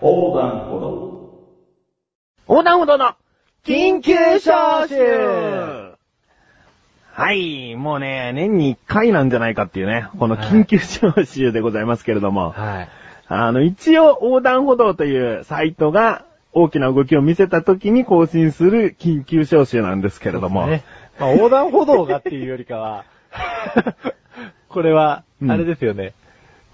横断歩道。横断歩道の緊急招集はい、もうね、年に1回なんじゃないかっていうね、この緊急招集でございますけれども、はい。あの、一応横断歩道というサイトが大きな動きを見せた時に更新する緊急招集なんですけれども、ね。まあ、横断歩道がっていうよりかは、これは、うんあれですよね。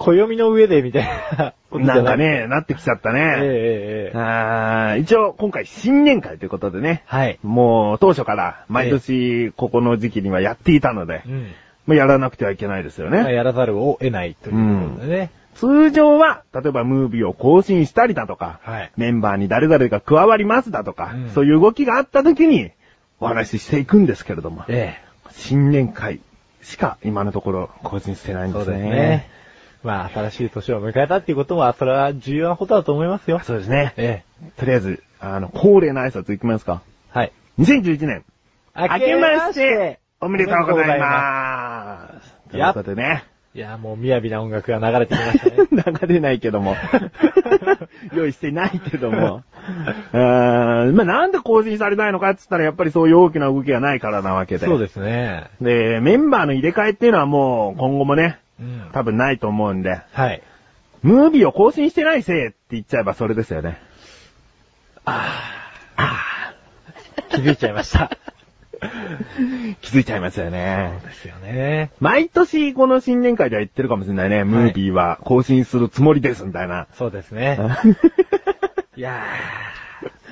暦の上でみたいななんか。ね、なってきちゃったね。ええええ一応今回新年会ということでね、はい。もう当初から毎年ここの時期にはやっていたので、うん。まあやらなくてはいけないですよまあね。やらざるを得ないということでね。通常は、例えばムービーを更新したりだとか、はい。メンバーに誰々が加わりますだとか、うんそういう動きがあった時にお話ししていくんですけれども、え新年会しか今のところ更新してないえ。んですね。そうですね。まあ、新しい年を迎えたっていうことは、それは重要なことだと思いますよ。そうですね。えとりあえず、あの、恒例の挨拶いきますか。え。はい。2011年、明明けまして、おめでとうございます。ということでね。いや、もう、雅な音楽が流れてきましたね。流れないけども。用意してないけども。うーんまあ、なんで更新されないのかって言ったら、やっぱりそういう大きな動きがないからなわけで。そうですね。で、メンバーの入れ替えっていうのはもう今後もね、うん。多分ないと思うんで、はい。ムービーを更新してないせいって言っちゃえばそれですよね。気づいちゃいました。気づいちゃいますよね。ですよね。毎年この新年会では言ってるかもしれないね。ムービーは更新するつもりですみたいな。そうですね。いや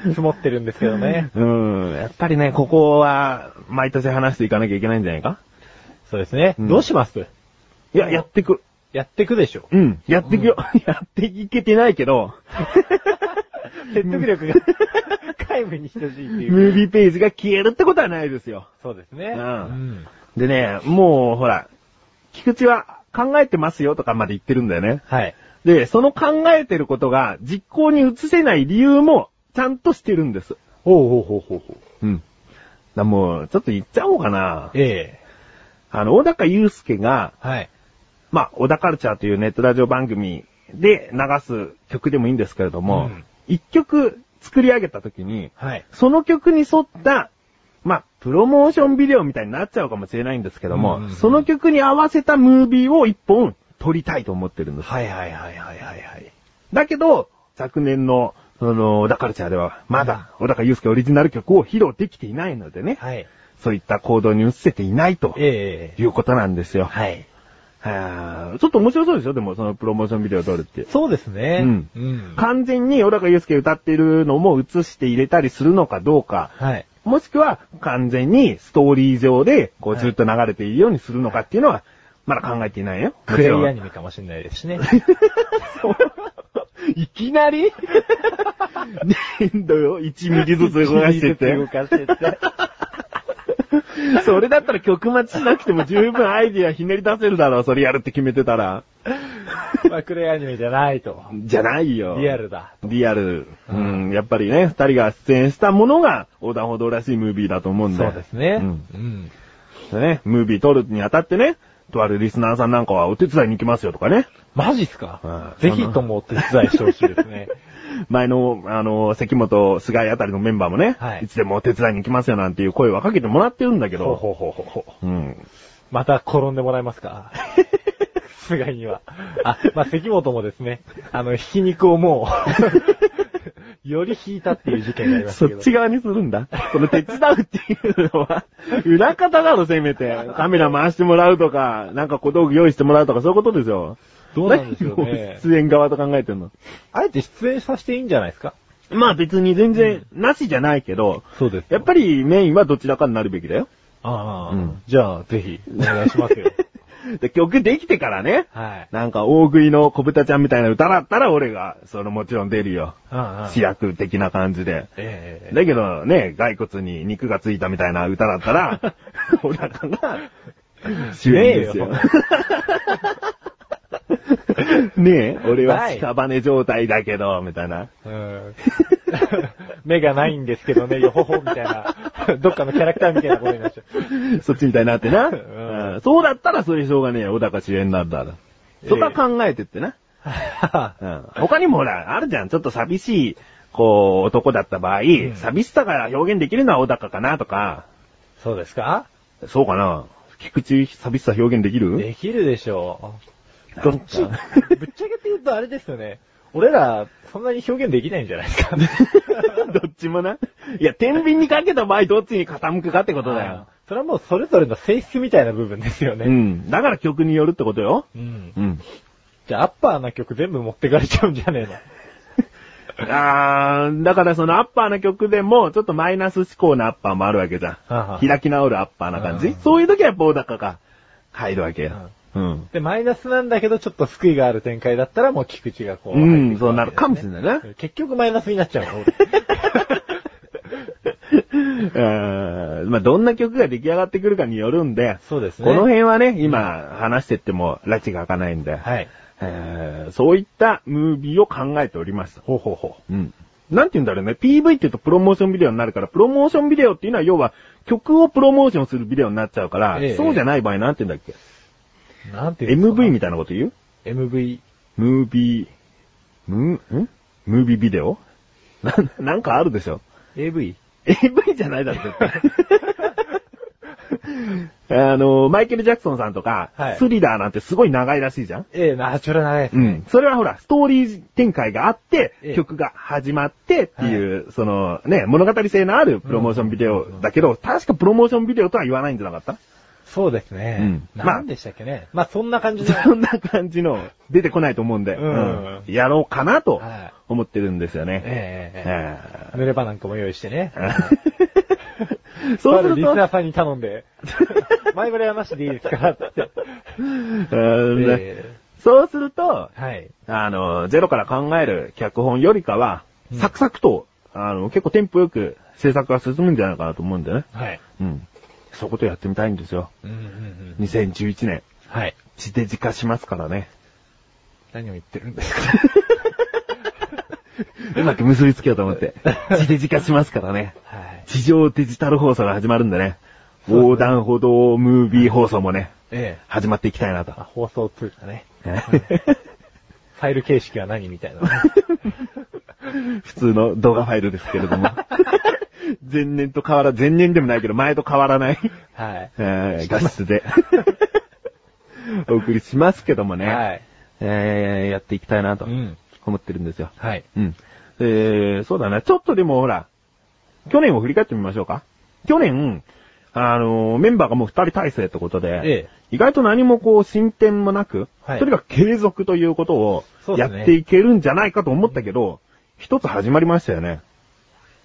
ー、積もってるんですけどね。うん。やっぱりね、ここは毎年話していかなきゃいけないんじゃないか？そうですね。うんどうします？いや、やってく。やってくでしょ。うん。やってくよ。やっていけてないけど、説得力が皆無に等しいっていう。ムービーページが消えるってことはないですよ。そうですね。うんでね、もう、ほら、菊池は考えてますよとかまで言ってるんだよね。はい。で、その考えてることが実行に移せない理由もちゃんとしてるんです。ほうほうほうほうほう。うん。だもう、ちょっと言っちゃおうかな。ええあの、小高祐介が、はい。まあ、小田カルチャーというネットラジオ番組で流す曲でもいいんですけれどもうん、一、曲作り上げた時に、はい。その曲に沿った、まあ、プロモーションビデオみたいになっちゃうかもしれないんですけども、うんうんうんその曲に合わせたムービーを一本撮りたいと思ってるんです。はいはいはいはいはいはい。だけど、昨年の、その、小田カルチャーでは、まだ、小高祐介オリジナル曲を披露できていないのでね、はい。そういった行動に移せていないとええいうことなんですよ。はい。はあちょっと面白そうですよ、でも、そのプロモーションビデオを撮るって。そうですね。うんうん。完全に小高祐介歌っているのも映して入れたりするのかどうか、はい。もしくは完全にストーリー上で、こうずっと流れているようにするのかっていうのは、まだ考えていないよ。クレイアニメかもしれないですしね。いきなり？粘土よ、1ミリずつ動かしてて。動かしてって。それだったら曲待ちしなくても十分アイディアひねり出せるだろう、それやるって決めてたら。まあ、クレイアニメじゃないと。じゃないよ。リアルだ。リアル。うん、やっぱりね、二人が出演したものが横断歩道らしいムービーだと思うんで。そうですね。うん。うん。でね、ムービー撮るにあたってね、とあるリスナーさんなんかはお手伝いに行きますよとかね。マジっすか？うんぜひともお手伝いしてほしいですね。前の、あの、関本、菅井あたりのメンバーもね、はいいつでもお手伝いに行きますよなんていう声をかけてもらってるんだけど、ほうほうほうほう。うん。また転んでもらえますか？菅井には。あ、まあ、関本もですね、あの、ひき肉をもう、より引いたっていう事件がありましたけど。そっち側にするんだ。その手伝うっていうのは、裏方だろ、せめて。カメラ回してもらうとか、なんか小道具用意してもらうとか、そういうことですよ。どうなんでしょうね出演側と考えてんの？あえて出演させていいんじゃないですか？まあ別に全然、なしじゃないけど、そうですやっぱりメインはどちらかになるべきだよ。ああ、うんじゃあ、ぜひ、お願いしますよ。で曲できてからね、はい。なんか大食いの小豚ちゃんみたいな歌だったら俺が、そのもちろん出るよ。ああ主役的な感じで。ええだけどね、骸骨に肉がついたみたいな歌だったら、小高が主演ですよ。ね ねえ、俺は屍状態だけど、みたいな。うん 目がないんですけどね、よほほみたいな、どっかのキャラクターみたいなことになっちゃう。そっちみたいになってな。んうんそうだったらそれしょうがねえよ、小高主演なんだら。そこは考えてってな。うん。他にもほら、あるじゃん。ちょっと寂しい、こう、男だった場合、ん寂しさが表現できるのは小高かなとか、そうですか？そうかな。菊池寂しさ表現できる？できるでしょう。どっちぶっちゃけて言うとあれですよね。俺ら、そんなに表現できないんじゃないですか。どっちもな。いや、天秤にかけた場合どっちに傾くかってことだよ。それはもうそれぞれの性質みたいな部分ですよね。うん。だから曲によるってことよ。うん。うん。じゃあ、アッパーな曲全部持ってかれちゃうんじゃねえの。あー、だからそのアッパーな曲でも、ちょっとマイナス思考なアッパーもあるわけじゃん。はは開き直るアッパーな感じうん。そういう時は棒高が入るわけよ。うん。で、マイナスなんだけど、ちょっと救いがある展開だったら、もう菊池がこう。うんそうなるかもしれないね結局マイナスになっちゃうの。うんまあ、どんな曲が出来上がってくるかによるんで、そうですね。この辺はね、今話してっても、拉致が開かないんで、はい。えーそういったムービーを考えておりました。ほうほうほうん。なんて言うんだろうね。PV って言うとプロモーションビデオになるから、プロモーションビデオっていうのは要は曲をプロモーションするビデオになっちゃうから、ええそうじゃない場合なんて言うんだっけ、う。なんていう ?MV みたいなこと言う？MV。ムービー、ムー、ん？ムービービデオ？な、なんかあるでしょ？AV? AV じゃないだろ、絶対。あの、マイケル・ジャクソンさんとか、はいスリラーなんてすごい長いらしいじゃん？ええ、ナチュラルなやつねうん。。それはほら、ストーリー展開があって、ええ曲が始まってっていう、そのね、物語性のあるプロモーションビデオだけど、確かプロモーションビデオとは言わないんじゃなかった？そうですね。うんまあ何でしたっけね。まあ、そんな感じで。そんな感じの出てこないと思うんで、うんうんやろうかなとはい思ってるんですよね。えええええ濡れ場なんかも用意してね。え そうすると、リスナーさんに頼んで、前触れはなしでいいですかって。そうすると、えはい。あの、ゼロから考える脚本よりかは、うんサクサクと、あの、結構テンポよく制作が進むんじゃないかなと思うんでね。はい。うん。そういうことやってみたいんですよ。うんうんうん。2011年、はい。地デジ化しますからね。何を言ってるんですか？うまく結びつけようと思って。地デジ化しますからね。はい。地上デジタル放送が始まるんでね。横断歩道ムービー放送もね、ええ始まっていきたいなと。あ放送通貨ね。ファイル形式は何みたいな。普通の動画ファイルですけれども。前年と変わら、前年でもないけど、前と変わらない、はい。えー画質で、お送りしますけどもね。はい。えーやっていきたいなとうん。思ってるんですよ。はい。うん。えー、そうだな。ちょっとでもほら、去年を振り返ってみましょうか。去年、あのーメンバーがもう二人体制ってことで、ええ意外と何もこう進展もなく、はいとにかく継続ということをやっていけるんじゃないかと思ったけど、一つ始まりましたよね。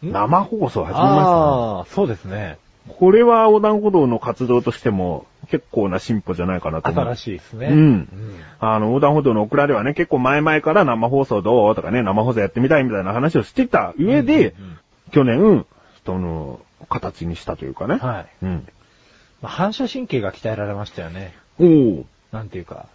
ん？生放送始まりましたね。ああ、そうですね。これは横断歩道の活動としても結構な進歩じゃないかなと思う。新しいですね。うんあの、横断歩道のオクラではね、結構前々から生放送どうとかね、生放送やってみたいみたいな話をしてた上で、うんうんうん去年、その、形にしたというかね。はい。うん。まあ反射神経が鍛えられましたよね。おーなんていうか、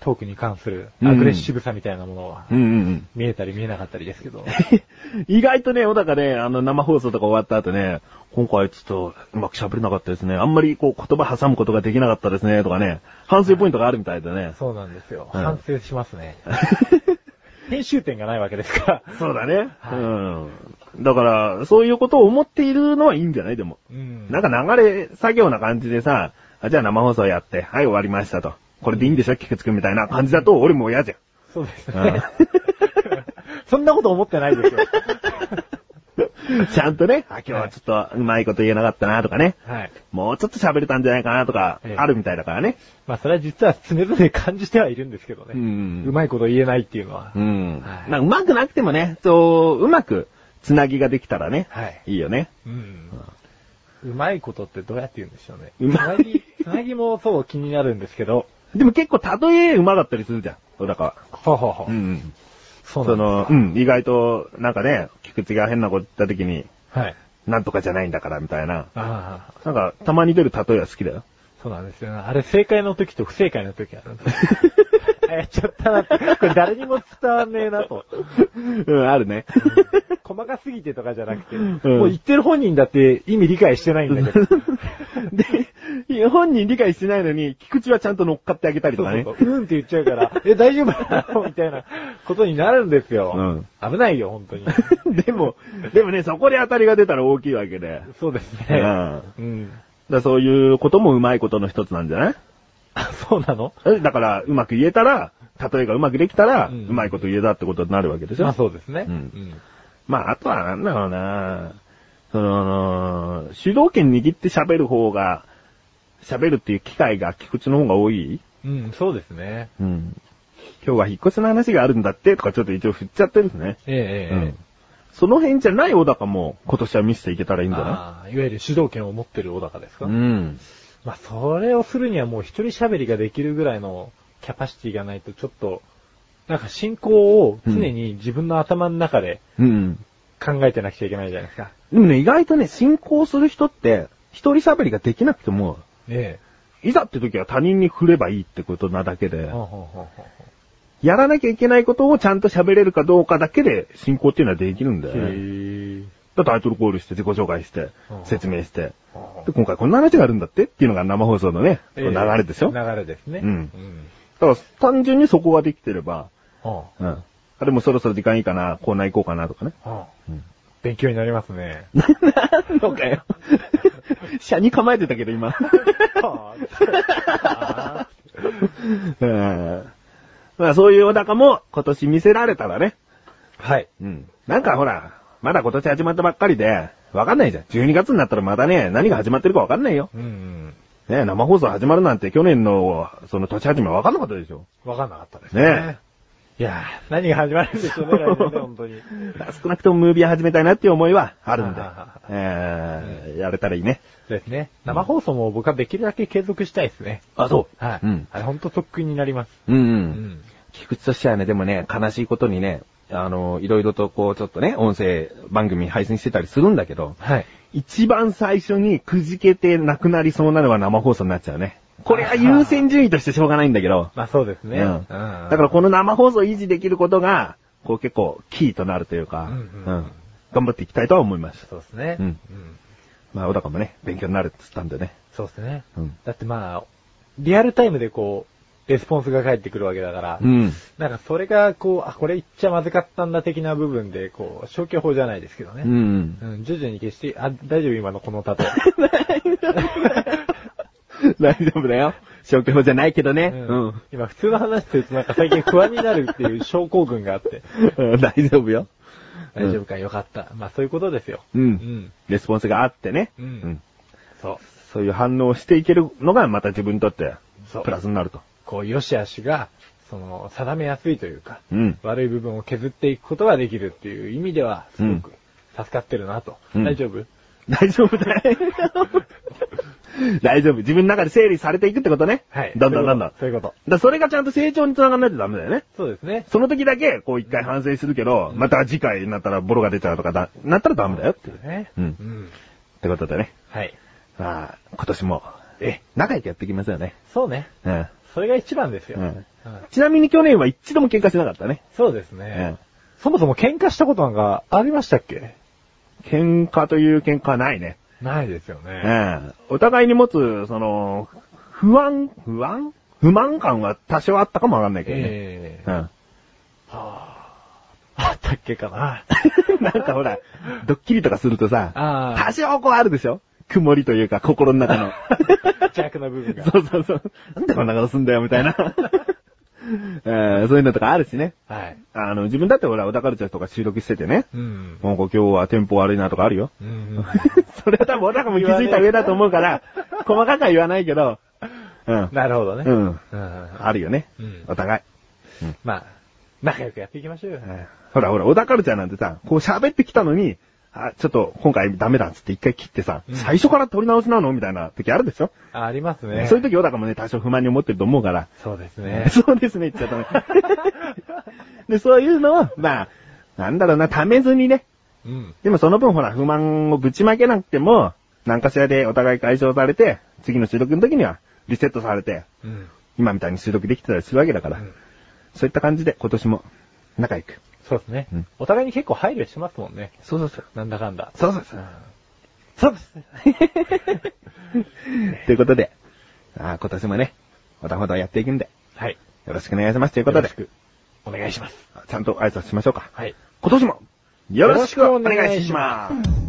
トークに関するうんアグレッシブさみたいなものは、うんうんうん。見えたり見えなかったりですけど。意外とね、小高ね、あの、生放送とか終わった後ね、今回ちょっとうまく喋れなかったですね。あんまりこう言葉挟むことができなかったですね、とかね、反省ポイントがあるみたいでね。そうなんですよ。うん反省しますね。編集点がないわけですから。そうだね。はいうん。だから、そういうことを思っているのはいいんじゃない？でも。うんなんか流れ作業な感じでさ、あじゃあ生放送やって、はい終わりましたと。これでいいんでしょ菊池くんみたいな感じだと俺も嫌じゃん。そうですうんね。そんなこと思ってないですよ。ちゃんとね、あ、今日はちょっとうまいこと言えなかったなとかね。はい。もうちょっと喋れたんじゃないかなとかええ、あるみたいだからね。まあそれは実は常々感じてはいるんですけどね。うんうまいこと言えないっていうのは。うん。はいまあ、うまくなくてもね、そう、うまく、つなぎができたらね、はい。いいよね。うん。うまいことってどうやって言うんでしょうね。うまいつなぎ、つなぎもそう気になるんですけど。でも結構例えうまかったりするじゃん、小高は。ほうほうほう。うん。そうその、うん、意外と、なんかね、菊池が変なこと言った時に、か。はい。なんとかじゃないんだから、みたいな。ああ、なんか、たまに出る例えは好きだよ。そうなんですよね。あれ正解の時と不正解の時あるんです。あ やっちゃったなって。これ誰にも伝わんねえなと。うん、あるね。細かすぎてとかじゃなくて、んもう言ってる本人だって意味理解してないんだけど。で、本人理解してないのに、菊池はちゃんと乗っかってあげたりとかね。そうそうそううんって言っちゃうから、え、大丈夫なのみたいなことになるんですよ。危ないよ、本当に。でも、でもね、そこで当たりが出たら大きいわけで。そうですね。うん。うん。だそういうこともうまいことの一つなんじゃない？あ、そうなの？えだから、うまく言えたら、例えがうまくできたら、ううんまいこと言えたってことになるわけでしょ？まあそうですね。うんまあ、あとはなんだろうなその、主導権握って喋る方が、喋るっていう機会が菊池の方が多い？うん。うん、そうですね。うん。今日は引っ越しの話があるんだってとかちょっと一応振っちゃってるんですね。ええええええその辺じゃない小高も今年は見せていけたらいいんじゃなああ、いわゆる主導権を持ってる小高ですか、いうん。まあ、それをするにはもう一人喋りができるぐらいのキャパシティがないとちょっと、なんか進行を常に自分の頭の中でうん。考えてなくちゃいけないじゃないですか。でもね、意外とね、進行する人って、一人喋りができなくても、えいざって時は他人に振ればいいってことなだけでやらなきゃいけないことをちゃんと喋れるかどうかだけで進行っていうのはできるんだよね。へだタイトルコールして自己紹介してうん、説明して、えで、今回こんな話があるんだってっていうのが生放送のね、流れでしょ、流れですね。うんうん。だから単純にそこができてれば、はうん。あでもそろそろ時間いいかな、コーナー行こうかなとかね。うん勉強になりますね。そうかよ。車に構えてたけど今。あ うんまあそういう小高も今年見せられたらね。はい。うん。なんかほら、まだ今年始まったばっかりで、わかんないじゃん。12月になったらまたね、何が始まってるかわかんないよ。うんうん。ね生放送始まるなんて去年の、その年始めはわかんなかったでしょ。わかんなかったですねね。いやー、何が始まるんでしょうね、来年ね、本当に。少なくともムービー始めたいなっていう思いはあるんで。えー、やれたらいいね。ですね。生放送も僕はできるだけ継続したいですね。あそうはい。うんあれ本当特訓になります。うんう。うんん。菊池としてはね、でもね、悲しいことにね、あの、いろいろとこう、ちょっとね、音声番組配信してたりするんだけど、はい。一番最初にくじけてなくなりそうなのは生放送になっちゃうね。これは優先順位としてしょうがないんだけど。まあそうですね。うんだからこの生放送を維持できることが、こう結構キーとなるというか、うんうん頑張っていきたいとは思います。そうですね。うんまあ、小高もね、勉強になるって言ったんでね。そうですね。うんだってまあ、リアルタイムでこう、レスポンスが返ってくるわけだから、うん。なんかそれがこう、あ、これ言っちゃまずかったんだ的な部分で、こう、消去法じゃないですけどね。うん。うん、徐々に消して、あ、大丈夫今のこの例え。大丈夫だよ。消去法じゃないけどね。ううんん。今普通の話するとなんか最近不安になるっていう症候群があって。うん大丈夫よ。大丈夫かよかった。まあそういうことですよ。う。うんん。レスポンスがあってね。うんそう。そういう反応をしていけるのがまた自分にとってそうプラスになると。こう、良し悪しが、その、定めやすいというか、うん。悪い部分を削っていくことができるっていう意味では、すごく助かってるなと。うん大丈夫？大丈夫だよ。大丈夫。自分の中で整理されていくってことね。はい。どんどんどんどん。だかそういうこと。らそれがちゃんと成長につながらないとダメだよね。そうですね。その時だけ、こう一回反省するけど、また次回になったらボロが出ちゃうとかだ、なったらダメだよっていう。ね。うんうん。ってことでね。はい。まあ、今年も、え、仲良くやっていきますよね。そうね。うん。それが一番ですよ。うんうんちなみに去年は一度も喧嘩しなかったね。そうですうねん。そもそも喧嘩したことなんかありましたっけ？喧嘩という喧嘩はないね。ないですようね。ん。お互いに持つ、その、不安、不安？不満感は多少あったかもわかんないけどね。ええうん。あったっけかな。なんかほら、ドッキリとかするとさ、あ多少こうあるでしょ？曇りというか、心の中の。邪悪な部分が。そうそうそう。なんでこんなことすんだよ、みたいな。うんそういうのとかあるしね。はい。あの、自分だってほら、小田カルチャーとか収録しててね。うん。もう今日はテンポ悪いなとかあるよ。うん。それは多分小田も気づいた上だと思うから、細かくは言わないけど、うん。なるほどね。うん。うん。あるよね。うんお互い。まあ、仲良くやっていきましょうよ。ほらほら、小田カルチャーなんてさ、こう喋ってきたのに、あ、ちょっと今回ダメだっつって一回切ってさ、うん最初から撮り直しなのみたいな時あるでしょ、あありますね。そういう時小高もね、多少不満に思ってると思うから。そうですね。そうですね、言っちゃったね。で、そういうのを、まあ、なんだろうな、ためずにね。うん。でもその分ほら、不満をぶちまけなくても、何かしらでお互い解消されて、次の収録の時にはリセットされて、うん。今みたいに収録できてたりするわけだから、うんそういった感じで今年も仲良く。そうですね。うん、お互いに結構配慮してますもんね。そうそうそう。なんだかんだ。そうそうそう。そうです。ということで、あ今年もね、またほどやっていくんで。はい。よろしくお願いします。ということで。よろしく。お願いします。ちゃんと挨拶しましょうか。はい。今年も、よろしくお願いします。